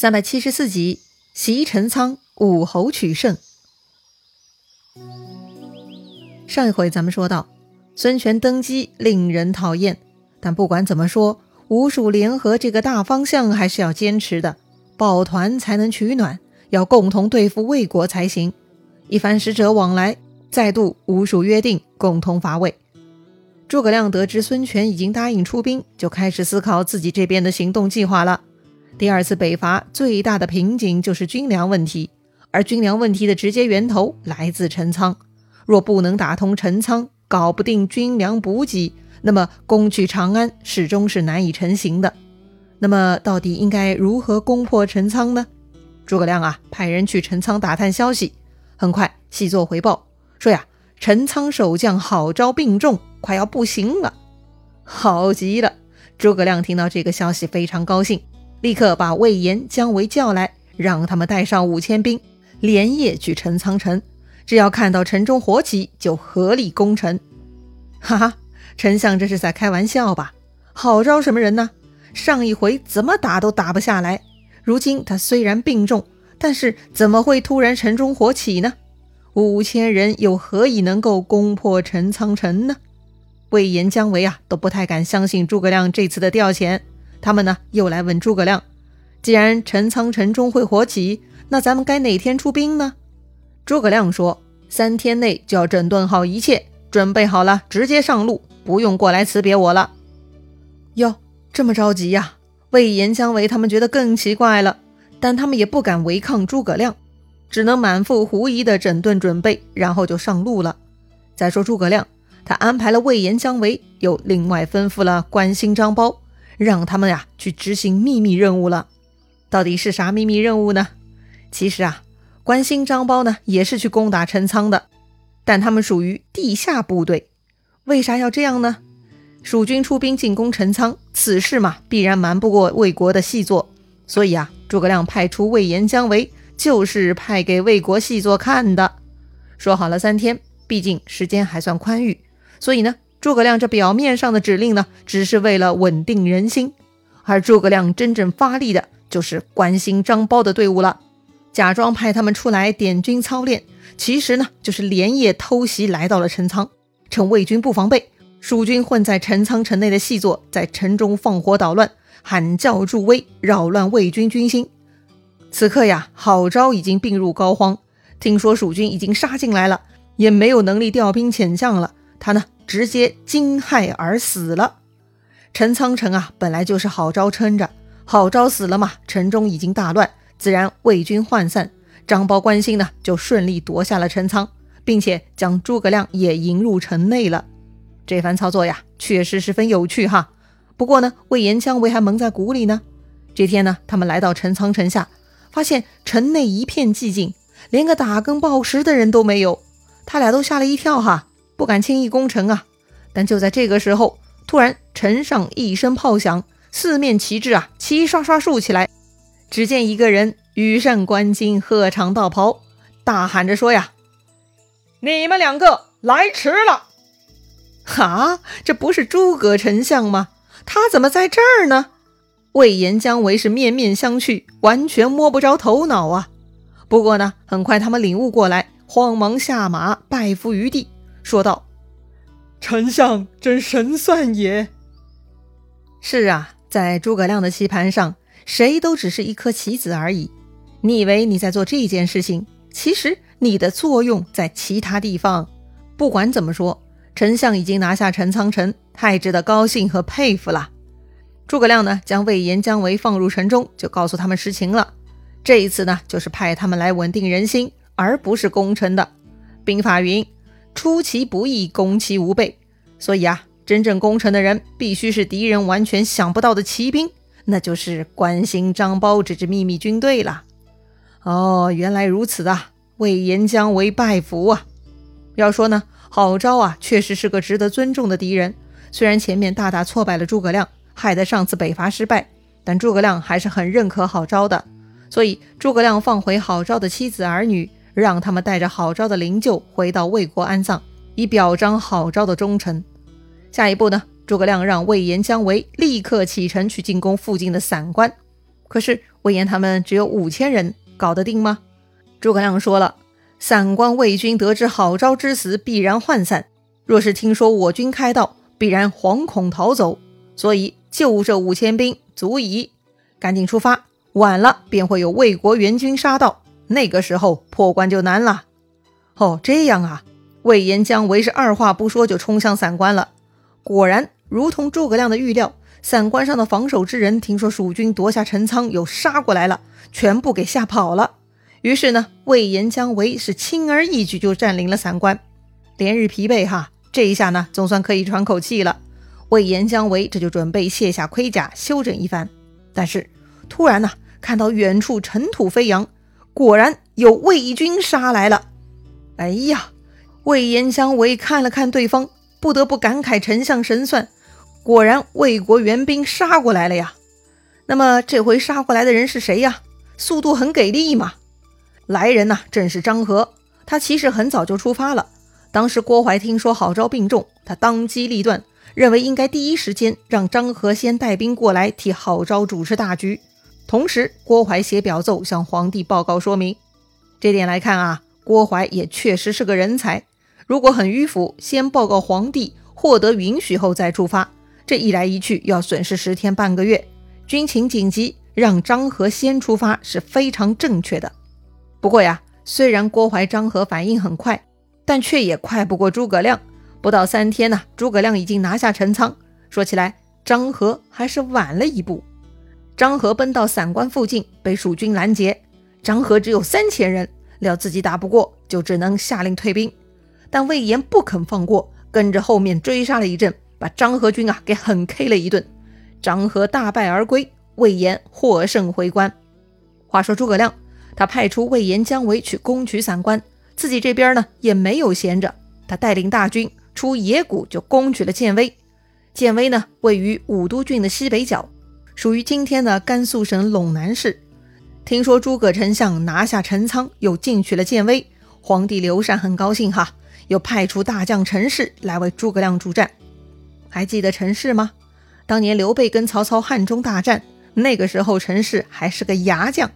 三百七十四集，袭陈仓，武侯取胜。上一回咱们说到，孙权登基令人讨厌，但不管怎么说，吴蜀联合这个大方向还是要坚持的，抱团才能取暖，要共同对付魏国才行。一番使者往来，再度吴蜀约定共同伐魏。诸葛亮得知孙权已经答应出兵，就开始思考自己这边的行动计划了。第二次北伐最大的瓶颈就是军粮问题，而军粮问题的直接源头来自陈仓。若不能打通陈仓，搞不定军粮补给，那么攻取长安始终是难以成行的。那么到底应该如何攻破陈仓呢？诸葛亮啊，派人去陈仓打探消息。很快，细作回报说呀，陈仓守将郝昭病重，快要不行了。好极了！诸葛亮听到这个消息非常高兴。立刻把魏延、姜维叫来，让他们带上五千兵，连夜去陈仓城。只要看到城中火起，就合力攻城。哈哈，丞相这是在开玩笑吧？好招什么人呢？上一回怎么打都打不下来，如今他虽然病重，但是怎么会突然城中火起呢？五千人又何以能够攻破陈仓城呢？魏延、姜维啊，都不太敢相信诸葛亮这次的调遣。他们呢又来问诸葛亮：“既然陈仓城中会火起，那咱们该哪天出兵呢？”诸葛亮说：“三天内就要整顿好一切，准备好了直接上路，不用过来辞别我了。”哟，这么着急呀？魏延、姜维他们觉得更奇怪了，但他们也不敢违抗诸葛亮，只能满腹狐疑的整顿准备，然后就上路了。再说诸葛亮，他安排了魏延、姜维，又另外吩咐了关兴、张苞。让他们呀去执行秘密任务了，到底是啥秘密任务呢？其实啊，关心张苞呢也是去攻打陈仓的，但他们属于地下部队。为啥要这样呢？蜀军出兵进攻陈仓，此事嘛必然瞒不过魏国的细作，所以啊，诸葛亮派出魏延、姜维，就是派给魏国细作看的。说好了三天，毕竟时间还算宽裕，所以呢。诸葛亮这表面上的指令呢，只是为了稳定人心，而诸葛亮真正发力的就是关心张苞的队伍了，假装派他们出来点军操练，其实呢就是连夜偷袭来到了陈仓，趁魏军不防备，蜀军混在陈仓城内的细作在城中放火捣乱，喊叫助威，扰乱魏军军心。此刻呀，郝昭已经病入膏肓，听说蜀军已经杀进来了，也没有能力调兵遣将了，他呢？直接惊骇而死了。陈仓城啊，本来就是郝昭撑着，郝昭死了嘛，城中已经大乱，自然魏军涣散。张苞、关兴呢，就顺利夺下了陈仓，并且将诸葛亮也迎入城内了。这番操作呀，确实十分有趣哈。不过呢，魏延、姜维还蒙在鼓里呢。这天呢，他们来到陈仓城下，发现城内一片寂静，连个打更报时的人都没有。他俩都吓了一跳哈。不敢轻易攻城啊！但就在这个时候，突然城上一声炮响，四面旗帜啊齐刷刷竖起来。只见一个人羽扇纶巾，鹤长道袍，大喊着说：“呀，你们两个来迟了！”哈，这不是诸葛丞相吗？他怎么在这儿呢？魏延、姜维是面面相觑，完全摸不着头脑啊！不过呢，很快他们领悟过来，慌忙下马拜伏于地。说道：“丞相真神算也。是啊，在诸葛亮的棋盘上，谁都只是一颗棋子而已。你以为你在做这件事情，其实你的作用在其他地方。不管怎么说，丞相已经拿下陈仓城，太值得高兴和佩服了。”诸葛亮呢，将魏延、姜维放入城中，就告诉他们实情了。这一次呢，就是派他们来稳定人心，而不是攻城的。兵法云。出其不意，攻其无备。所以啊，真正攻城的人必须是敌人完全想不到的骑兵，那就是关兴、张苞这支秘密军队了。哦，原来如此啊！魏延、将为拜服啊！要说呢，郝昭啊，确实是个值得尊重的敌人。虽然前面大大挫败了诸葛亮，害得上次北伐失败，但诸葛亮还是很认可郝昭的。所以，诸葛亮放回郝昭的妻子儿女。让他们带着郝昭的灵柩回到魏国安葬，以表彰郝昭的忠诚。下一步呢？诸葛亮让魏延、姜维立刻启程去进攻附近的散关。可是魏延他们只有五千人，搞得定吗？诸葛亮说了，散关魏军得知郝昭之死，必然涣散；若是听说我军开道，必然惶恐逃走。所以就这五千兵足矣，赶紧出发，晚了便会有魏国援军杀到，那个时候破关就难了。哦，这样啊！魏延、姜维是二话不说就冲向散关了。果然，如同诸葛亮的预料，散关上的防守之人听说蜀军夺下陈仓，又杀过来了，全部给吓跑了。于是呢，魏延、姜维是轻而易举就占领了散关。连日疲惫哈，这一下呢，总算可以喘口气了。魏延、姜维这就准备卸下盔甲，休整一番。但是突然呢，看到远处尘土飞扬，果然有魏军杀来了。哎呀，魏延、相维看了看对方，不得不感慨：丞相神算，果然魏国援兵杀过来了呀。那么这回杀过来的人是谁呀？速度很给力嘛。来人呐，正是张合。他其实很早就出发了。当时郭淮听说郝昭病重，他当机立断，认为应该第一时间让张合先带兵过来替郝昭主持大局。同时，郭淮写表奏向皇帝报告说明。这点来看啊。郭淮也确实是个人才，如果很迂腐，先报告皇帝，获得允许后再出发，这一来一去要损失十天半个月。军情紧急，让张合先出发是非常正确的。不过呀，虽然郭淮、张合反应很快，但却也快不过诸葛亮。不到三天呢，诸葛亮已经拿下陈仓。说起来，张合还是晚了一步。张合奔到散关附近，被蜀军拦截。张合只有三千人。料自己打不过，就只能下令退兵。但魏延不肯放过，跟着后面追杀了一阵，把张合军啊给狠 K 了一顿。张合大败而归，魏延获胜回关。话说诸葛亮，他派出魏延、姜维去攻取散关，自己这边呢也没有闲着，他带领大军出野谷就攻取了建威。建威呢位于武都郡的西北角，属于今天的甘肃省陇南市。听说诸葛丞相拿下陈仓，又进取了建威，皇帝刘禅很高兴哈，又派出大将陈氏来为诸葛亮助战。还记得陈氏吗？当年刘备跟曹操汉中大战，那个时候陈氏还是个牙将，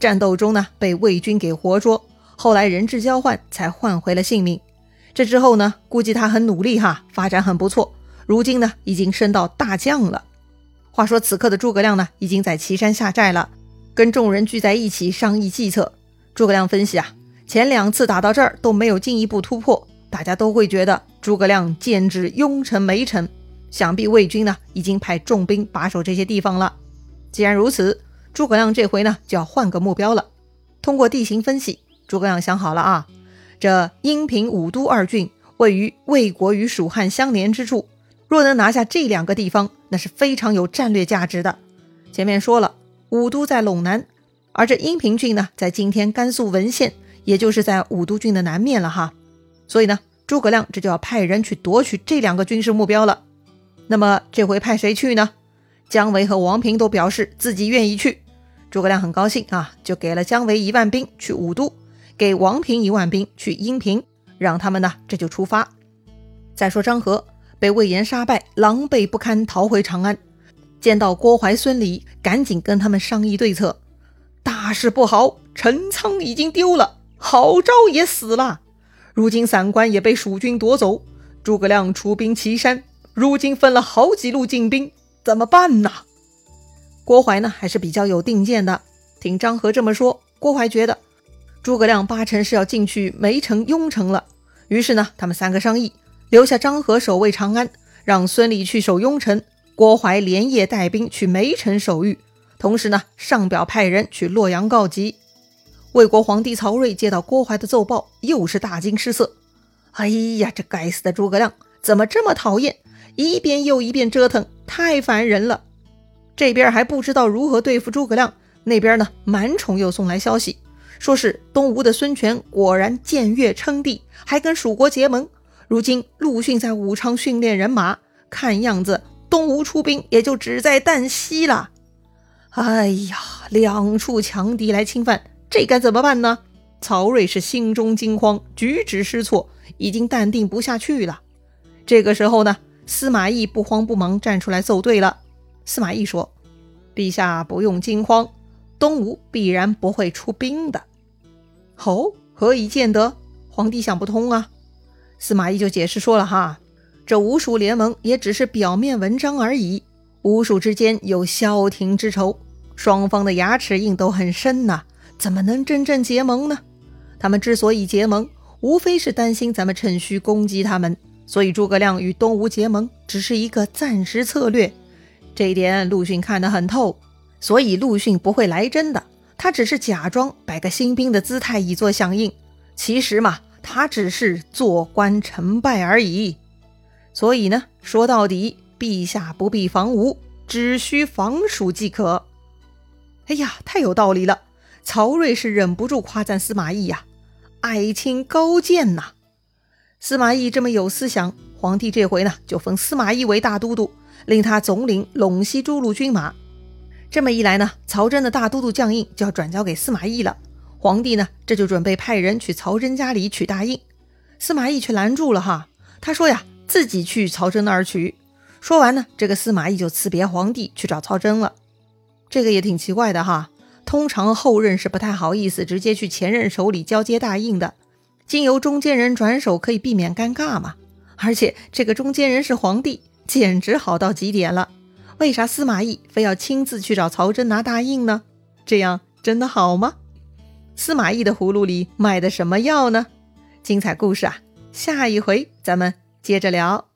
战斗中呢被魏军给活捉，后来人质交换才换回了性命。这之后呢，估计他很努力哈，发展很不错，如今呢已经升到大将了。话说此刻的诸葛亮呢，已经在岐山下寨了。跟众人聚在一起商议计策。诸葛亮分析啊，前两次打到这儿都没有进一步突破，大家都会觉得诸葛亮剑指雍城、梅城，想必魏军呢已经派重兵把守这些地方了。既然如此，诸葛亮这回呢就要换个目标了。通过地形分析，诸葛亮想好了啊，这阴平、武都二郡位于魏国与蜀汉相连之处，若能拿下这两个地方，那是非常有战略价值的。前面说了。武都在陇南，而这阴平郡呢，在今天甘肃文县，也就是在武都郡的南面了哈。所以呢，诸葛亮这就要派人去夺取这两个军事目标了。那么这回派谁去呢？姜维和王平都表示自己愿意去。诸葛亮很高兴啊，就给了姜维一万兵去武都，给王平一万兵去阴平，让他们呢这就出发。再说张合被魏延杀败，狼狈不堪，逃回长安。见到郭淮、孙礼，赶紧跟他们商议对策。大事不好，陈仓已经丢了，郝昭也死了，如今散关也被蜀军夺走。诸葛亮出兵岐山，如今分了好几路进兵，怎么办呢？郭淮呢，还是比较有定见的。听张合这么说，郭淮觉得诸葛亮八成是要进去梅城、雍城了。于是呢，他们三个商议，留下张合守卫长安，让孙礼去守雍城。郭淮连夜带兵去梅城守御，同时呢，上表派人去洛阳告急。魏国皇帝曹睿接到郭淮的奏报，又是大惊失色。哎呀，这该死的诸葛亮怎么这么讨厌？一遍又一遍折腾，太烦人了。这边还不知道如何对付诸葛亮，那边呢，满宠又送来消息，说是东吴的孙权果然僭越称帝，还跟蜀国结盟。如今陆逊在武昌训练人马，看样子。东吴出兵也就只在旦夕了。哎呀，两处强敌来侵犯，这该怎么办呢？曹睿是心中惊慌，举止失措，已经淡定不下去了。这个时候呢，司马懿不慌不忙站出来奏对了。司马懿说：“陛下不用惊慌，东吴必然不会出兵的。哦，何以见得？皇帝想不通啊。司马懿就解释说了哈，这吴蜀联盟也只是表面文章而已，吴蜀之间有萧亭之仇，双方的牙齿印都很深呐，怎么能真正结盟呢？他们之所以结盟，无非是担心咱们趁虚攻击他们，所以诸葛亮与东吴结盟只是一个暂时策略。这一点陆逊看得很透，所以陆逊不会来真的，他只是假装摆个新兵的姿态以作响应。其实嘛。他只是做官成败而已，所以呢，说到底，陛下不必防吴，只需防蜀即可。哎呀，太有道理了！曹睿是忍不住夸赞司马懿呀，爱卿高见呐！司马懿这么有思想，皇帝这回呢，就封司马懿为大都督，令他总领陇西诸路军马。这么一来呢，曹真的大都督将印就要转交给司马懿了。皇帝呢，这就准备派人去曹真家里取大印，司马懿却拦住了哈。他说呀，自己去曹真那儿取。说完呢，这个司马懿就辞别皇帝去找曹真了。这个也挺奇怪的哈。通常后任是不太好意思直接去前任手里交接大印的，经由中间人转手可以避免尴尬嘛。而且这个中间人是皇帝，简直好到极点了。为啥司马懿非要亲自去找曹真拿大印呢？这样真的好吗？司马懿的葫芦里卖的什么药呢？精彩故事啊，下一回咱们接着聊。